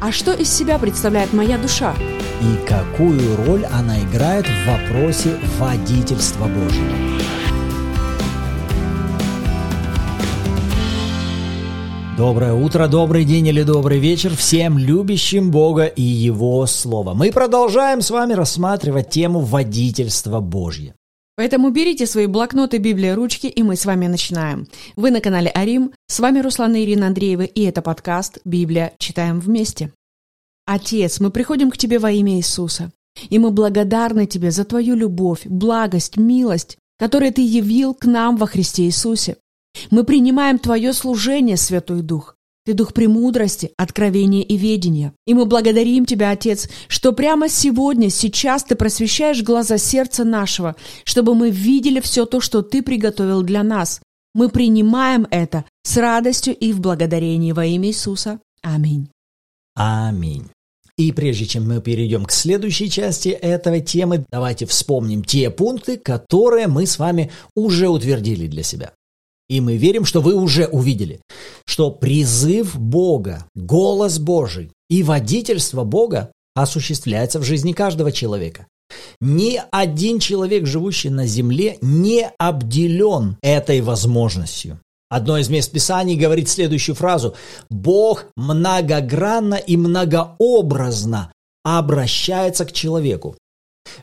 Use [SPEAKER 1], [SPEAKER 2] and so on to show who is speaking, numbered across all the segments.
[SPEAKER 1] А что из себя представляет моя душа?
[SPEAKER 2] И какую роль она играет в вопросе водительства Божьего? Доброе утро, добрый день или добрый вечер всем любящим Бога и Его Слово. Мы продолжаем с вами рассматривать тему водительства Божье.
[SPEAKER 1] Поэтому берите свои блокноты, Библия, ручки, и мы с вами начинаем. Вы на канале Арим, с вами Руслан и Ирина Андреева, и это подкаст «Библия. Читаем вместе». Отец, мы приходим к Тебе во имя Иисуса, и мы благодарны Тебе за Твою любовь, благость, милость, которые Ты явил к нам во Христе Иисусе. Мы принимаем Твое служение, Святой Дух, ты дух премудрости, откровения и ведения. И мы благодарим Тебя, Отец, что прямо сегодня, сейчас Ты просвещаешь глаза сердца нашего, чтобы мы видели все то, что Ты приготовил для нас. Мы принимаем это с радостью и в благодарении во имя Иисуса. Аминь.
[SPEAKER 2] Аминь. И прежде чем мы перейдем к следующей части этой темы, давайте вспомним те пункты, которые мы с вами уже утвердили для себя. И мы верим, что вы уже увидели, что призыв Бога, голос Божий и водительство Бога осуществляется в жизни каждого человека. Ни один человек, живущий на земле, не обделен этой возможностью. Одно из мест Писаний говорит следующую фразу. «Бог многогранно и многообразно обращается к человеку».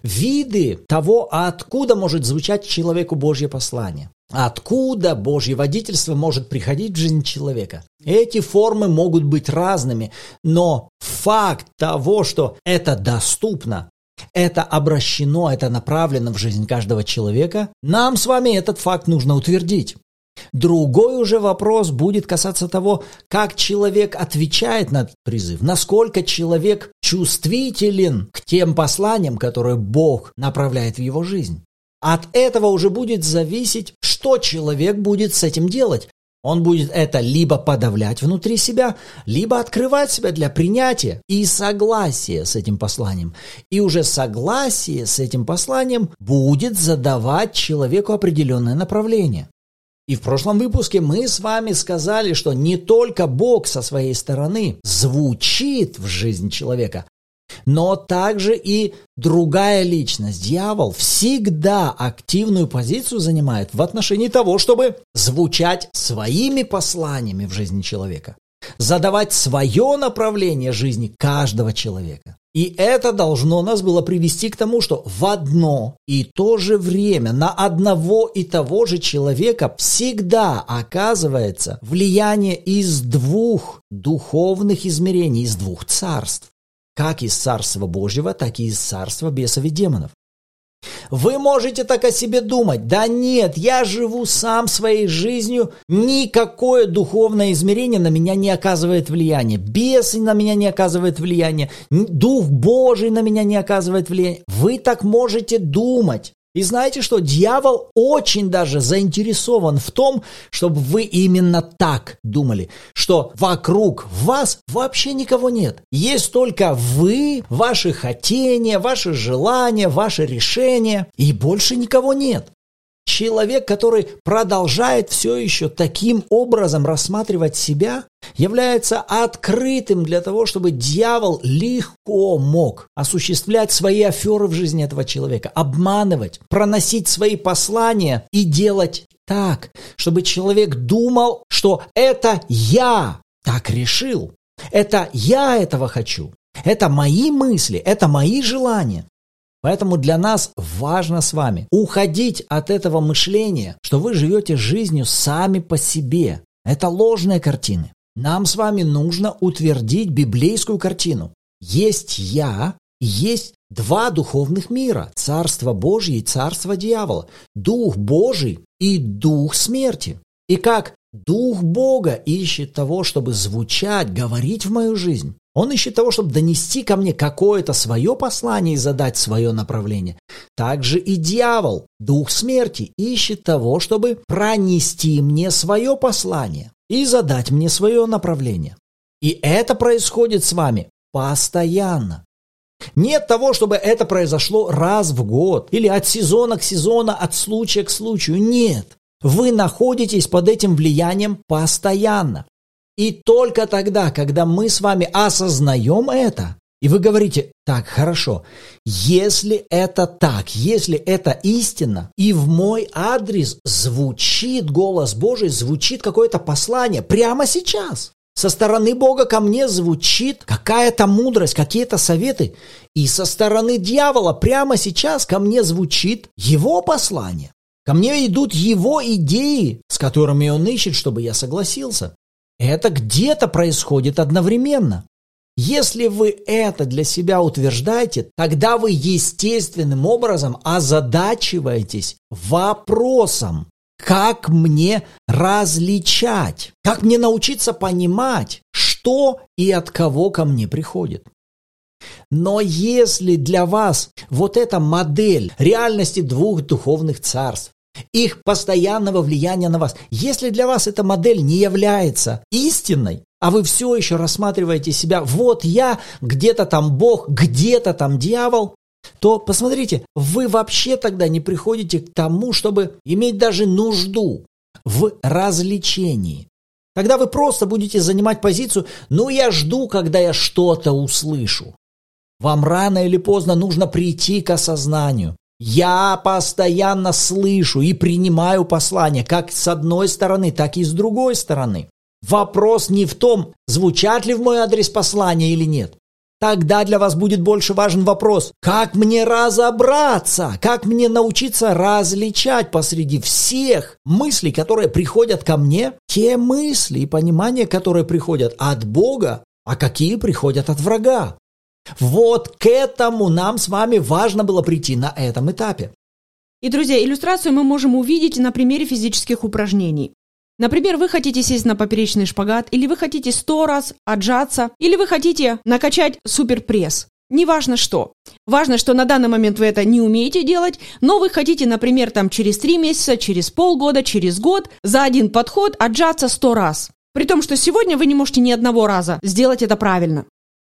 [SPEAKER 2] Виды того, откуда может звучать человеку Божье послание. Откуда Божье водительство может приходить в жизнь человека? Эти формы могут быть разными, но факт того, что это доступно, это обращено, это направлено в жизнь каждого человека, нам с вами этот факт нужно утвердить. Другой уже вопрос будет касаться того, как человек отвечает на этот призыв, насколько человек чувствителен к тем посланиям, которые Бог направляет в его жизнь. От этого уже будет зависеть, что человек будет с этим делать. Он будет это либо подавлять внутри себя, либо открывать себя для принятия и согласия с этим посланием. И уже согласие с этим посланием будет задавать человеку определенное направление. И в прошлом выпуске мы с вами сказали, что не только Бог со своей стороны звучит в жизнь человека, но также и другая личность, дьявол, всегда активную позицию занимает в отношении того, чтобы звучать своими посланиями в жизни человека, задавать свое направление жизни каждого человека. И это должно нас было привести к тому, что в одно и то же время на одного и того же человека всегда оказывается влияние из двух духовных измерений, из двух царств как из Царства Божьего, так и из Царства бесов и демонов. Вы можете так о себе думать. Да нет, я живу сам своей жизнью, никакое духовное измерение на меня не оказывает влияния. Бесы на меня не оказывают влияния, Дух Божий на меня не оказывает влияния. Вы так можете думать. И знаете что? Дьявол очень даже заинтересован в том, чтобы вы именно так думали, что вокруг вас вообще никого нет. Есть только вы, ваши хотения, ваши желания, ваши решения, и больше никого нет. Человек, который продолжает все еще таким образом рассматривать себя, является открытым для того, чтобы дьявол легко мог осуществлять свои аферы в жизни этого человека, обманывать, проносить свои послания и делать так, чтобы человек думал, что это я так решил, это я этого хочу, это мои мысли, это мои желания. Поэтому для нас важно с вами уходить от этого мышления, что вы живете жизнью сами по себе. Это ложные картины. Нам с вами нужно утвердить библейскую картину. Есть я, есть два духовных мира – Царство Божье и Царство дьявола, Дух Божий и Дух смерти. И как Дух Бога ищет того, чтобы звучать, говорить в мою жизнь, он ищет того, чтобы донести ко мне какое-то свое послание и задать свое направление. Также и дьявол, дух смерти, ищет того, чтобы пронести мне свое послание и задать мне свое направление. И это происходит с вами постоянно. Нет того, чтобы это произошло раз в год или от сезона к сезону, от случая к случаю. Нет. Вы находитесь под этим влиянием постоянно. И только тогда, когда мы с вами осознаем это, и вы говорите, так, хорошо, если это так, если это истина, и в мой адрес звучит голос Божий, звучит какое-то послание прямо сейчас, со стороны Бога ко мне звучит какая-то мудрость, какие-то советы, и со стороны дьявола прямо сейчас ко мне звучит его послание. Ко мне идут его идеи, с которыми он ищет, чтобы я согласился. Это где-то происходит одновременно. Если вы это для себя утверждаете, тогда вы естественным образом озадачиваетесь вопросом, как мне различать, как мне научиться понимать, что и от кого ко мне приходит. Но если для вас вот эта модель реальности двух духовных царств, их постоянного влияния на вас, если для вас эта модель не является истинной, а вы все еще рассматриваете себя, вот я, где-то там Бог, где-то там дьявол, то посмотрите, вы вообще тогда не приходите к тому, чтобы иметь даже нужду в развлечении. Тогда вы просто будете занимать позицию, ну я жду, когда я что-то услышу. Вам рано или поздно нужно прийти к осознанию. Я постоянно слышу и принимаю послания как с одной стороны, так и с другой стороны. Вопрос не в том, звучат ли в мой адрес послания или нет. Тогда для вас будет больше важен вопрос, как мне разобраться, как мне научиться различать посреди всех мыслей, которые приходят ко мне, те мысли и понимания, которые приходят от Бога, а какие приходят от врага. Вот к этому нам с вами важно было прийти на этом этапе.
[SPEAKER 1] И, друзья, иллюстрацию мы можем увидеть на примере физических упражнений. Например, вы хотите сесть на поперечный шпагат, или вы хотите сто раз отжаться, или вы хотите накачать суперпресс. Неважно что. Важно, что на данный момент вы это не умеете делать, но вы хотите, например, там через три месяца, через полгода, через год за один подход отжаться сто раз. При том, что сегодня вы не можете ни одного раза сделать это правильно.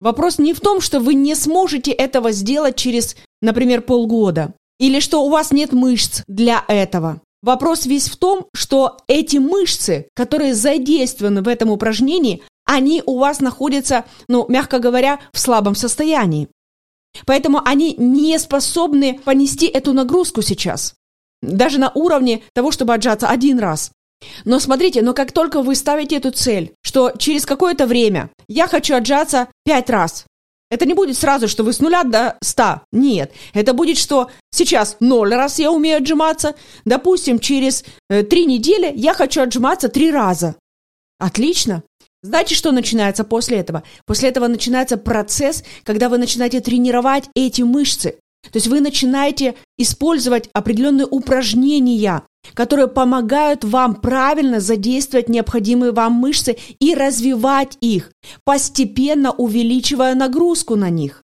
[SPEAKER 1] Вопрос не в том, что вы не сможете этого сделать через, например, полгода, или что у вас нет мышц для этого. Вопрос весь в том, что эти мышцы, которые задействованы в этом упражнении, они у вас находятся, ну, мягко говоря, в слабом состоянии. Поэтому они не способны понести эту нагрузку сейчас. Даже на уровне того, чтобы отжаться один раз. Но смотрите, но как только вы ставите эту цель, что через какое-то время я хочу отжаться пять раз, это не будет сразу, что вы с нуля до ста. Нет. Это будет, что сейчас ноль раз я умею отжиматься. Допустим, через э, три недели я хочу отжиматься три раза. Отлично. Знаете, что начинается после этого? После этого начинается процесс, когда вы начинаете тренировать эти мышцы. То есть вы начинаете использовать определенные упражнения, которые помогают вам правильно задействовать необходимые вам мышцы и развивать их, постепенно увеличивая нагрузку на них.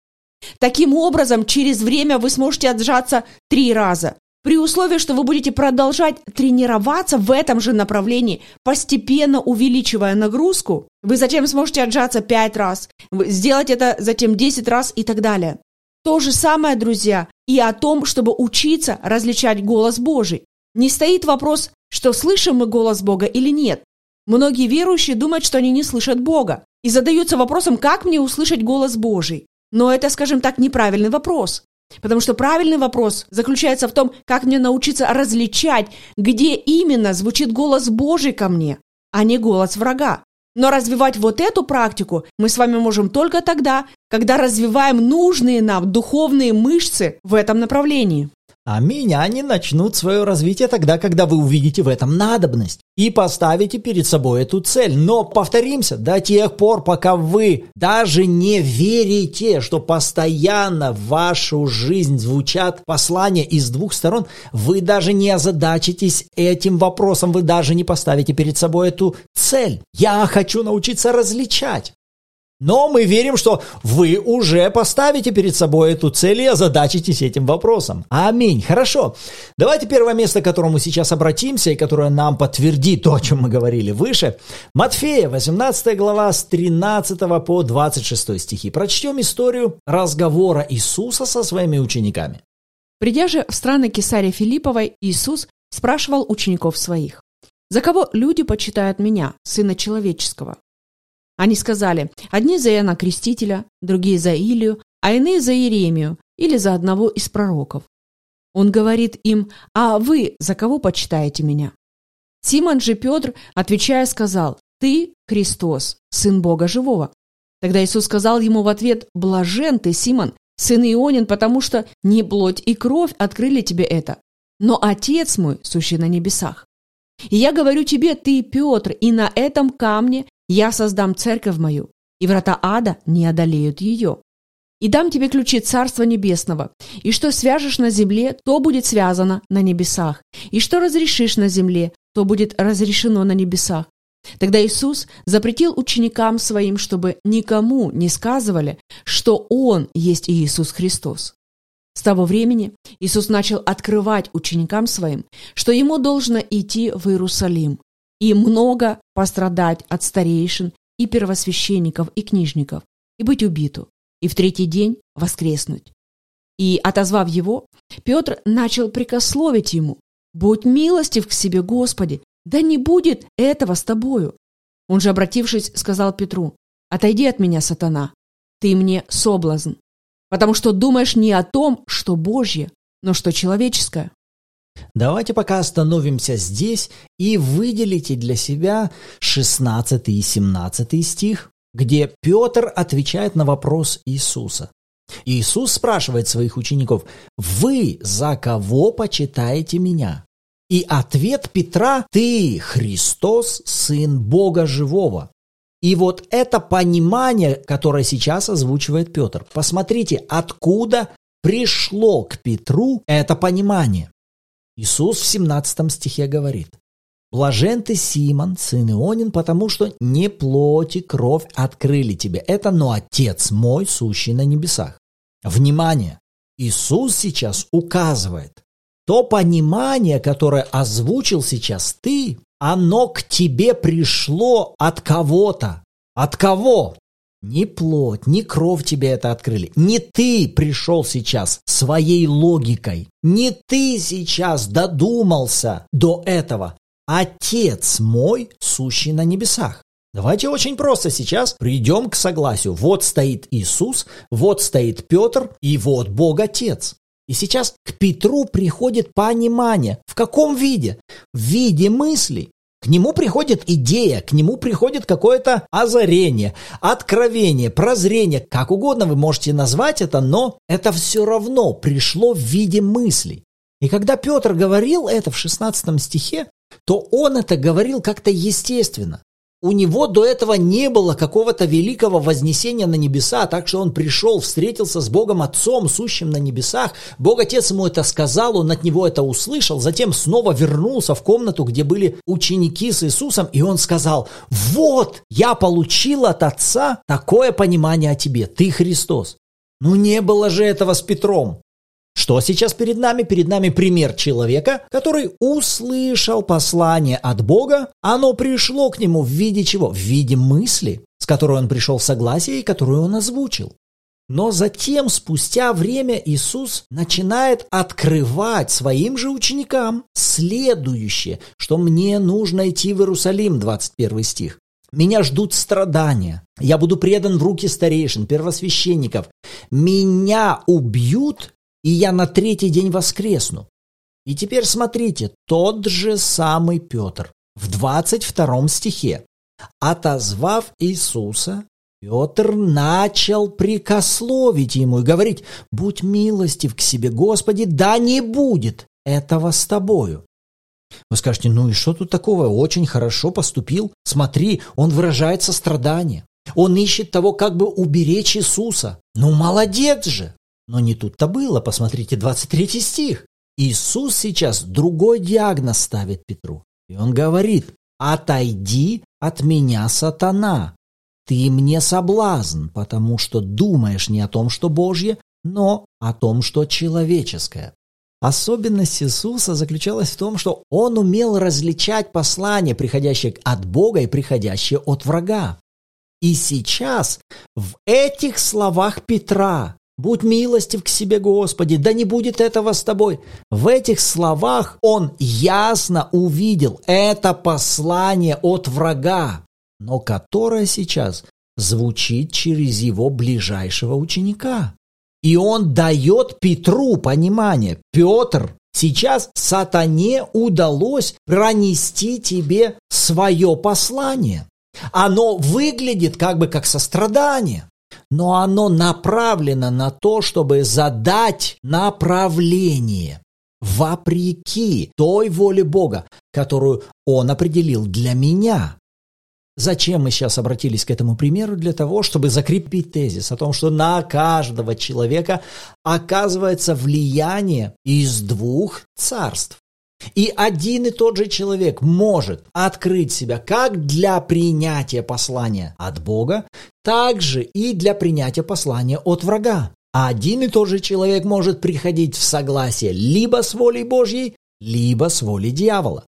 [SPEAKER 1] Таким образом, через время вы сможете отжаться три раза. При условии, что вы будете продолжать тренироваться в этом же направлении, постепенно увеличивая нагрузку, вы затем сможете отжаться пять раз, сделать это затем 10 раз и так далее. То же самое, друзья, и о том, чтобы учиться различать голос Божий. Не стоит вопрос, что слышим мы голос Бога или нет. Многие верующие думают, что они не слышат Бога и задаются вопросом, как мне услышать голос Божий. Но это, скажем так, неправильный вопрос. Потому что правильный вопрос заключается в том, как мне научиться различать, где именно звучит голос Божий ко мне, а не голос врага. Но развивать вот эту практику мы с вами можем только тогда, когда развиваем нужные нам духовные мышцы в этом направлении.
[SPEAKER 2] Аминь. Они начнут свое развитие тогда, когда вы увидите в этом надобность и поставите перед собой эту цель. Но повторимся, до тех пор, пока вы даже не верите, что постоянно в вашу жизнь звучат послания из двух сторон, вы даже не озадачитесь этим вопросом, вы даже не поставите перед собой эту цель. Я хочу научиться различать. Но мы верим, что вы уже поставите перед собой эту цель и озадачитесь этим вопросом. Аминь. Хорошо. Давайте первое место, к которому сейчас обратимся и которое нам подтвердит то, о чем мы говорили выше. Матфея, 18 глава, с 13 по 26 стихи. Прочтем историю разговора Иисуса со своими учениками.
[SPEAKER 1] Придя же в страны Кесария Филипповой, Иисус спрашивал учеников своих, «За кого люди почитают меня, Сына Человеческого?» Они сказали, одни за Иоанна Крестителя, другие за Илию, а иные за Иеремию или за одного из пророков. Он говорит им, а вы за кого почитаете меня? Симон же Петр, отвечая, сказал, ты Христос, Сын Бога Живого. Тогда Иисус сказал ему в ответ, блажен ты, Симон, сын Ионин, потому что не плоть и кровь открыли тебе это, но Отец мой, сущий на небесах. И я говорю тебе, ты, Петр, и на этом камне я создам церковь мою, и врата ада не одолеют ее. И дам тебе ключи Царства Небесного, и что свяжешь на земле, то будет связано на небесах, и что разрешишь на земле, то будет разрешено на небесах. Тогда Иисус запретил ученикам своим, чтобы никому не сказывали, что Он есть Иисус Христос. С того времени Иисус начал открывать ученикам своим, что ему должно идти в Иерусалим и много пострадать от старейшин и первосвященников и книжников, и быть убиту, и в третий день воскреснуть. И, отозвав его, Петр начал прикословить ему, «Будь милостив к себе, Господи, да не будет этого с тобою». Он же, обратившись, сказал Петру, «Отойди от меня, сатана, ты мне соблазн, потому что думаешь не о том, что Божье, но что человеческое».
[SPEAKER 2] Давайте пока остановимся здесь и выделите для себя 16 и 17 стих, где Петр отвечает на вопрос Иисуса. Иисус спрашивает своих учеников, «Вы за кого почитаете меня?» И ответ Петра «Ты, Христос, Сын Бога Живого». И вот это понимание, которое сейчас озвучивает Петр. Посмотрите, откуда пришло к Петру это понимание. Иисус в 17 стихе говорит, «Блажен ты, Симон, сын Ионин, потому что не плоть и кровь открыли тебе это, но Отец мой, сущий на небесах». Внимание! Иисус сейчас указывает, то понимание, которое озвучил сейчас ты, оно к тебе пришло от кого-то. От кого? Ни плоть, ни кровь тебе это открыли. Не ты пришел сейчас своей логикой. Не ты сейчас додумался до этого. Отец мой, сущий на небесах. Давайте очень просто сейчас придем к согласию. Вот стоит Иисус, вот стоит Петр и вот Бог Отец. И сейчас к Петру приходит понимание. В каком виде? В виде мысли. К нему приходит идея, к нему приходит какое-то озарение, откровение, прозрение, как угодно вы можете назвать это, но это все равно пришло в виде мыслей. И когда Петр говорил это в 16 стихе, то он это говорил как-то естественно. У него до этого не было какого-то великого вознесения на небеса, так что он пришел, встретился с Богом Отцом, сущим на небесах. Бог Отец ему это сказал, он от него это услышал, затем снова вернулся в комнату, где были ученики с Иисусом, и он сказал, вот, я получил от Отца такое понимание о тебе, ты Христос. Ну не было же этого с Петром. Что сейчас перед нами? Перед нами пример человека, который услышал послание от Бога, оно пришло к нему в виде чего? В виде мысли, с которой он пришел в согласие и которую он озвучил. Но затем, спустя время, Иисус начинает открывать своим же ученикам следующее, что мне нужно идти в Иерусалим, 21 стих. Меня ждут страдания. Я буду предан в руки старейшин, первосвященников. Меня убьют и я на третий день воскресну. И теперь смотрите, тот же самый Петр в 22 стихе. Отозвав Иисуса, Петр начал прикословить ему и говорить, «Будь милостив к себе, Господи, да не будет этого с тобою». Вы скажете, ну и что тут такого? Очень хорошо поступил. Смотри, он выражает сострадание. Он ищет того, как бы уберечь Иисуса. Ну, молодец же! Но не тут-то было, посмотрите 23 стих. Иисус сейчас другой диагноз ставит Петру. И он говорит, отойди от меня, сатана. Ты мне соблазн, потому что думаешь не о том, что Божье, но о том, что человеческое. Особенность Иисуса заключалась в том, что он умел различать послания, приходящие от Бога и приходящие от врага. И сейчас в этих словах Петра Будь милостив к себе, Господи, да не будет этого с тобой. В этих словах он ясно увидел это послание от врага. но которая сейчас звучит через его ближайшего ученика. И он дает Петру понимание. Петр, сейчас сатане удалось пронести тебе свое послание. Оно выглядит как бы как сострадание, но оно направлено на то, чтобы задать направление вопреки той воле Бога, которую Он определил для меня. Зачем мы сейчас обратились к этому примеру? Для того, чтобы закрепить тезис о том, что на каждого человека оказывается влияние из двух царств. И один и тот же человек может открыть себя как для принятия послания от Бога, так же и для принятия послания от врага. Один и тот же человек может приходить в согласие либо с волей Божьей, либо с волей дьявола.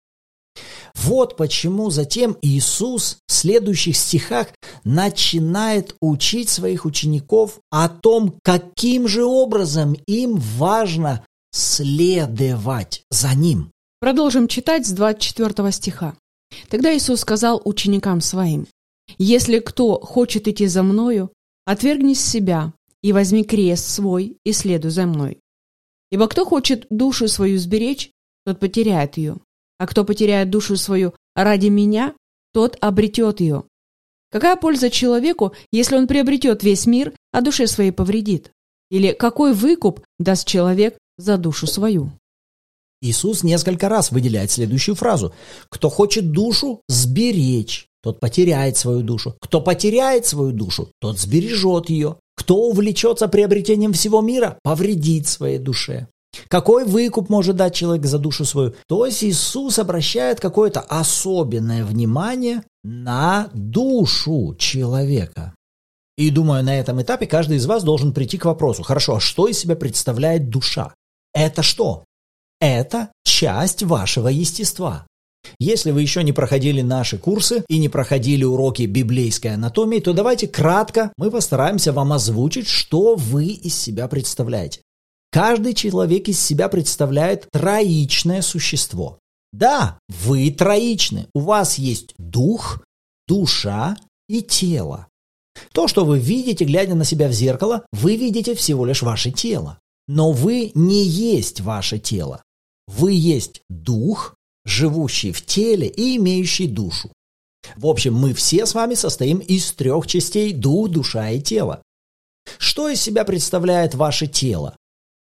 [SPEAKER 2] Вот почему затем Иисус в следующих стихах начинает учить своих учеников о том, каким же образом им важно следовать за Ним.
[SPEAKER 1] Продолжим читать с 24 стиха. Тогда Иисус сказал ученикам своим, «Если кто хочет идти за Мною, отвергни себя и возьми крест свой и следуй за Мной. Ибо кто хочет душу свою сберечь, тот потеряет ее, а кто потеряет душу свою ради Меня, тот обретет ее. Какая польза человеку, если он приобретет весь мир, а душе своей повредит? Или какой выкуп даст человек за душу свою?»
[SPEAKER 2] Иисус несколько раз выделяет следующую фразу. «Кто хочет душу сберечь, тот потеряет свою душу. Кто потеряет свою душу, тот сбережет ее. Кто увлечется приобретением всего мира, повредит своей душе. Какой выкуп может дать человек за душу свою? То есть Иисус обращает какое-то особенное внимание на душу человека. И думаю, на этом этапе каждый из вас должен прийти к вопросу, хорошо, а что из себя представляет душа? Это что? Это часть вашего естества. Если вы еще не проходили наши курсы и не проходили уроки библейской анатомии, то давайте кратко мы постараемся вам озвучить, что вы из себя представляете. Каждый человек из себя представляет троичное существо. Да, вы троичны. У вас есть дух, душа и тело. То, что вы видите, глядя на себя в зеркало, вы видите всего лишь ваше тело. Но вы не есть ваше тело. Вы есть дух, живущий в теле и имеющий душу. В общем, мы все с вами состоим из трех частей – дух, душа и тело. Что из себя представляет ваше тело?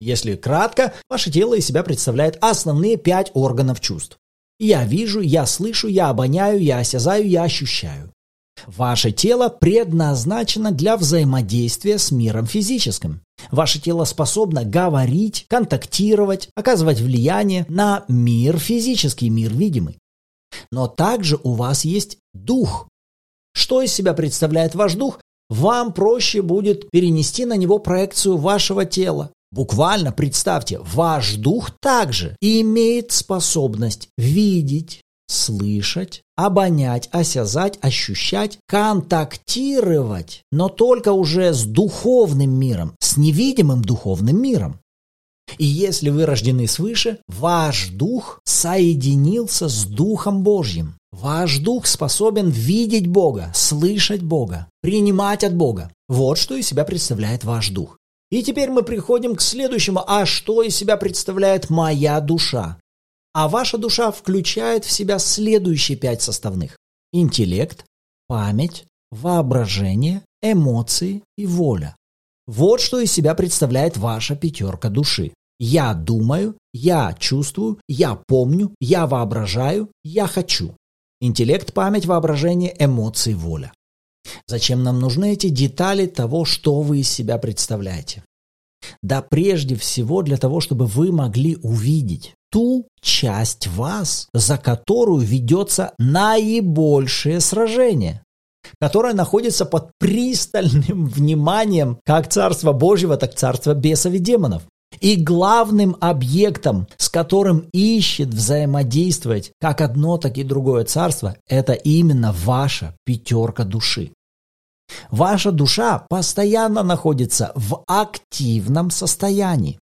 [SPEAKER 2] Если кратко, ваше тело из себя представляет основные пять органов чувств. Я вижу, я слышу, я обоняю, я осязаю, я ощущаю. Ваше тело предназначено для взаимодействия с миром физическим. Ваше тело способно говорить, контактировать, оказывать влияние на мир физический, мир видимый. Но также у вас есть дух. Что из себя представляет ваш дух? Вам проще будет перенести на него проекцию вашего тела. Буквально представьте, ваш дух также имеет способность видеть, слышать, обонять, осязать, ощущать, контактировать, но только уже с духовным миром, с невидимым духовным миром. И если вы рождены свыше, ваш дух соединился с Духом Божьим. Ваш дух способен видеть Бога, слышать Бога, принимать от Бога. Вот что из себя представляет ваш дух. И теперь мы приходим к следующему. А что из себя представляет моя душа? А ваша душа включает в себя следующие пять составных. Интеллект, память, воображение, эмоции и воля. Вот что из себя представляет ваша пятерка души. Я думаю, я чувствую, я помню, я воображаю, я хочу. Интеллект, память, воображение, эмоции, воля. Зачем нам нужны эти детали того, что вы из себя представляете? Да прежде всего для того, чтобы вы могли увидеть, ту часть вас, за которую ведется наибольшее сражение, которое находится под пристальным вниманием как Царства Божьего, так Царства бесов и демонов. И главным объектом, с которым ищет взаимодействовать как одно, так и другое царство, это именно ваша пятерка души. Ваша душа постоянно находится в активном состоянии.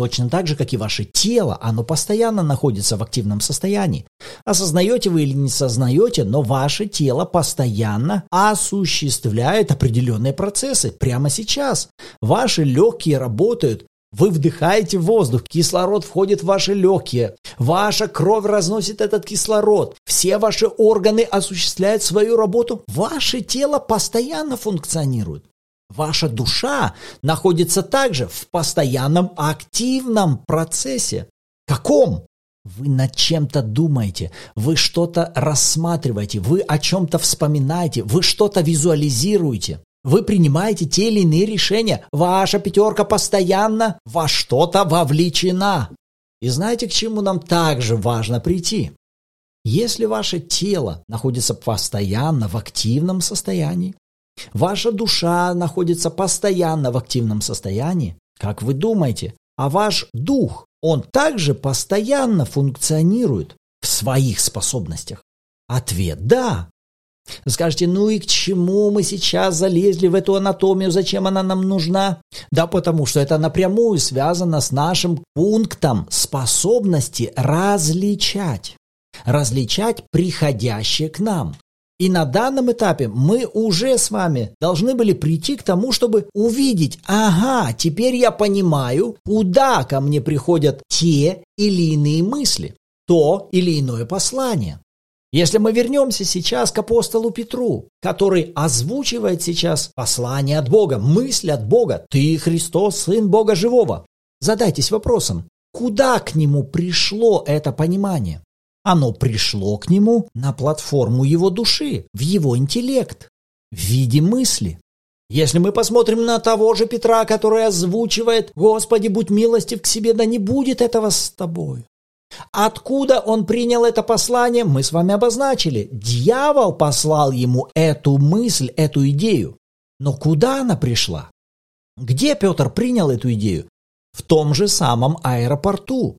[SPEAKER 2] Точно так же, как и ваше тело, оно постоянно находится в активном состоянии. Осознаете вы или не сознаете, но ваше тело постоянно осуществляет определенные процессы прямо сейчас. Ваши легкие работают, вы вдыхаете воздух, кислород входит в ваши легкие, ваша кровь разносит этот кислород, все ваши органы осуществляют свою работу, ваше тело постоянно функционирует. Ваша душа находится также в постоянном активном процессе. Каком? Вы над чем-то думаете, вы что-то рассматриваете, вы о чем-то вспоминаете, вы что-то визуализируете. Вы принимаете те или иные решения. Ваша пятерка постоянно во что-то вовлечена. И знаете, к чему нам также важно прийти? Если ваше тело находится постоянно в активном состоянии, ваша душа находится постоянно в активном состоянии, как вы думаете, а ваш дух, он также постоянно функционирует в своих способностях? Ответ – да. Скажете, ну и к чему мы сейчас залезли в эту анатомию, зачем она нам нужна? Да потому что это напрямую связано с нашим пунктом способности различать. Различать приходящее к нам. И на данном этапе мы уже с вами должны были прийти к тому, чтобы увидеть, ага, теперь я понимаю, куда ко мне приходят те или иные мысли, то или иное послание. Если мы вернемся сейчас к апостолу Петру, который озвучивает сейчас послание от Бога, мысль от Бога, «Ты, Христос, Сын Бога Живого», задайтесь вопросом, куда к нему пришло это понимание? Оно пришло к нему на платформу его души, в его интеллект, в виде мысли. Если мы посмотрим на того же Петра, который озвучивает «Господи, будь милостив к себе, да не будет этого с тобою», Откуда он принял это послание, мы с вами обозначили. Дьявол послал ему эту мысль, эту идею. Но куда она пришла? Где Петр принял эту идею? В том же самом аэропорту.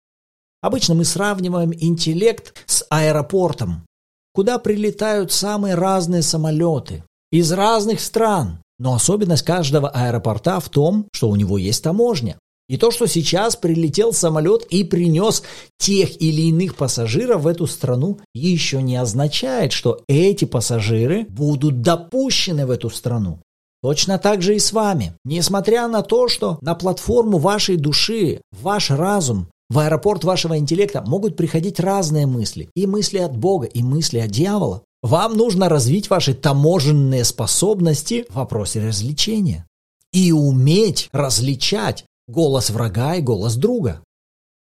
[SPEAKER 2] Обычно мы сравниваем интеллект с аэропортом, куда прилетают самые разные самолеты из разных стран. Но особенность каждого аэропорта в том, что у него есть таможня. И то, что сейчас прилетел самолет и принес тех или иных пассажиров в эту страну, еще не означает, что эти пассажиры будут допущены в эту страну. Точно так же и с вами. Несмотря на то, что на платформу вашей души, ваш разум, в аэропорт вашего интеллекта могут приходить разные мысли. И мысли от Бога, и мысли от дьявола. Вам нужно развить ваши таможенные способности в вопросе развлечения. И уметь различать голос врага и голос друга.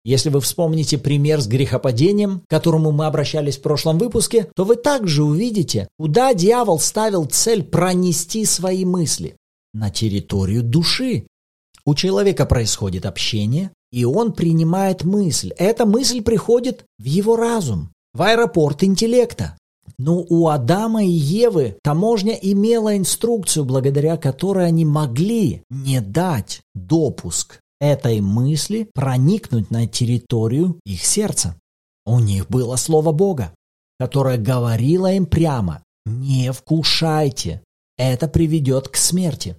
[SPEAKER 2] Если вы вспомните пример с грехопадением, к которому мы обращались в прошлом выпуске, то вы также увидите, куда дьявол ставил цель пронести свои мысли. На территорию души. У человека происходит общение, и он принимает мысль. Эта мысль приходит в его разум, в аэропорт интеллекта. Но у Адама и Евы таможня имела инструкцию, благодаря которой они могли не дать допуск этой мысли проникнуть на территорию их сердца. У них было слово Бога, которое говорило им прямо «Не вкушайте, это приведет к смерти».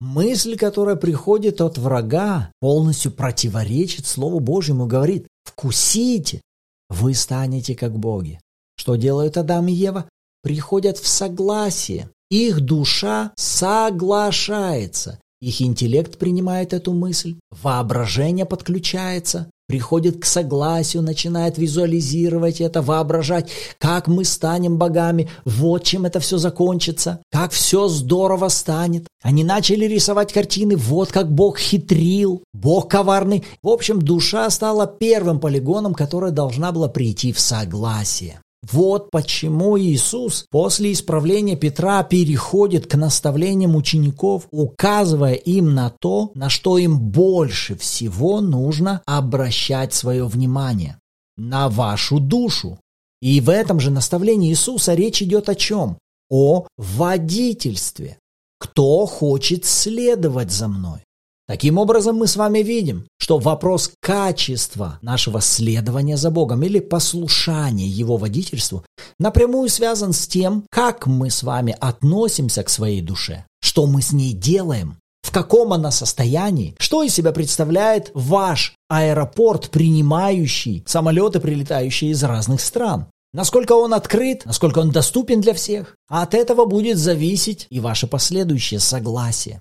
[SPEAKER 2] Мысль, которая приходит от врага, полностью противоречит Слову Божьему, говорит «Вкусите, вы станете как боги». Что делают Адам и Ева? Приходят в согласие. Их душа соглашается. Их интеллект принимает эту мысль, воображение подключается, приходит к согласию, начинает визуализировать это, воображать, как мы станем богами, вот чем это все закончится, как все здорово станет. Они начали рисовать картины, вот как Бог хитрил, Бог коварный. В общем, душа стала первым полигоном, которая должна была прийти в согласие. Вот почему Иисус после исправления Петра переходит к наставлениям учеников, указывая им на то, на что им больше всего нужно обращать свое внимание. На вашу душу. И в этом же наставлении Иисуса речь идет о чем? О водительстве. Кто хочет следовать за мной? Таким образом, мы с вами видим, что вопрос качества нашего следования за Богом или послушания Его водительству напрямую связан с тем, как мы с вами относимся к своей душе, что мы с ней делаем, в каком она состоянии, что из себя представляет ваш аэропорт, принимающий самолеты, прилетающие из разных стран. Насколько он открыт, насколько он доступен для всех. А от этого будет зависеть и ваше последующее согласие.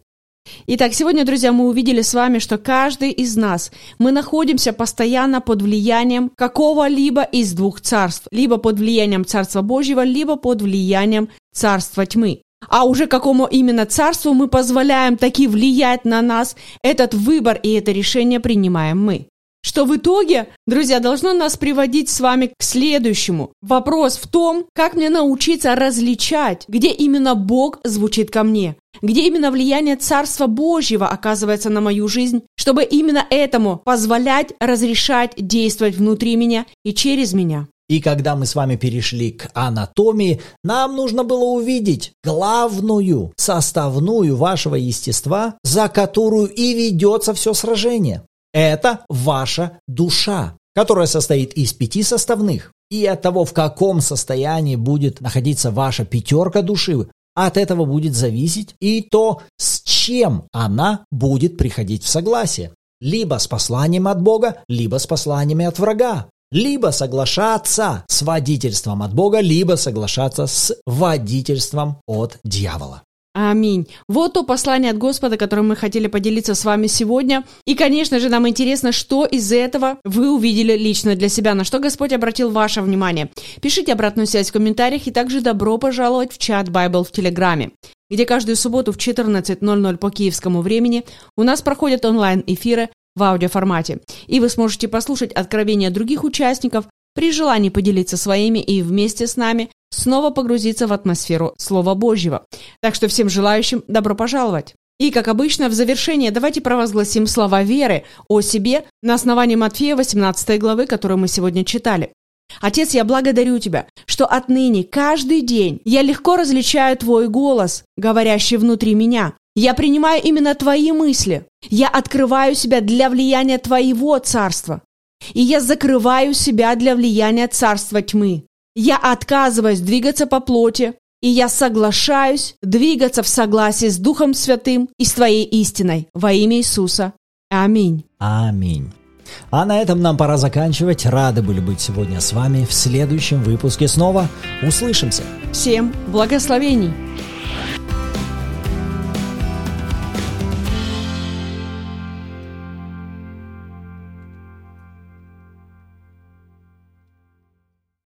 [SPEAKER 1] Итак, сегодня, друзья, мы увидели с вами, что каждый из нас, мы находимся постоянно под влиянием какого-либо из двух царств, либо под влиянием Царства Божьего, либо под влиянием Царства Тьмы. А уже какому именно царству мы позволяем таки влиять на нас, этот выбор и это решение принимаем мы. Что в итоге, друзья, должно нас приводить с вами к следующему. Вопрос в том, как мне научиться различать, где именно Бог звучит ко мне, где именно влияние Царства Божьего оказывается на мою жизнь, чтобы именно этому позволять разрешать действовать внутри меня и через меня.
[SPEAKER 2] И когда мы с вами перешли к анатомии, нам нужно было увидеть главную составную вашего естества, за которую и ведется все сражение. Это ваша душа, которая состоит из пяти составных. И от того, в каком состоянии будет находиться ваша пятерка души, от этого будет зависеть и то, с чем она будет приходить в согласие. Либо с посланием от Бога, либо с посланиями от врага. Либо соглашаться с водительством от Бога, либо соглашаться с водительством от дьявола.
[SPEAKER 1] Аминь. Вот то послание от Господа, которым мы хотели поделиться с вами сегодня. И, конечно же, нам интересно, что из этого вы увидели лично для себя, на что Господь обратил ваше внимание. Пишите обратную связь в комментариях и также добро пожаловать в чат Bible в Телеграме где каждую субботу в 14.00 по киевскому времени у нас проходят онлайн-эфиры в аудиоформате, и вы сможете послушать откровения других участников, при желании поделиться своими и вместе с нами снова погрузиться в атмосферу Слова Божьего. Так что всем желающим добро пожаловать! И, как обычно, в завершение давайте провозгласим слова веры о себе на основании Матфея 18 главы, которую мы сегодня читали. Отец, я благодарю Тебя, что отныне каждый день я легко различаю Твой голос, говорящий внутри меня. Я принимаю именно Твои мысли. Я открываю себя для влияния Твоего Царства. И я закрываю себя для влияния царства тьмы. Я отказываюсь двигаться по плоти, и я соглашаюсь двигаться в согласии с Духом Святым и с Твоей истиной во имя Иисуса. Аминь.
[SPEAKER 2] Аминь. А на этом нам пора заканчивать. Рады были быть сегодня с вами. В следующем выпуске снова услышимся.
[SPEAKER 1] Всем благословений!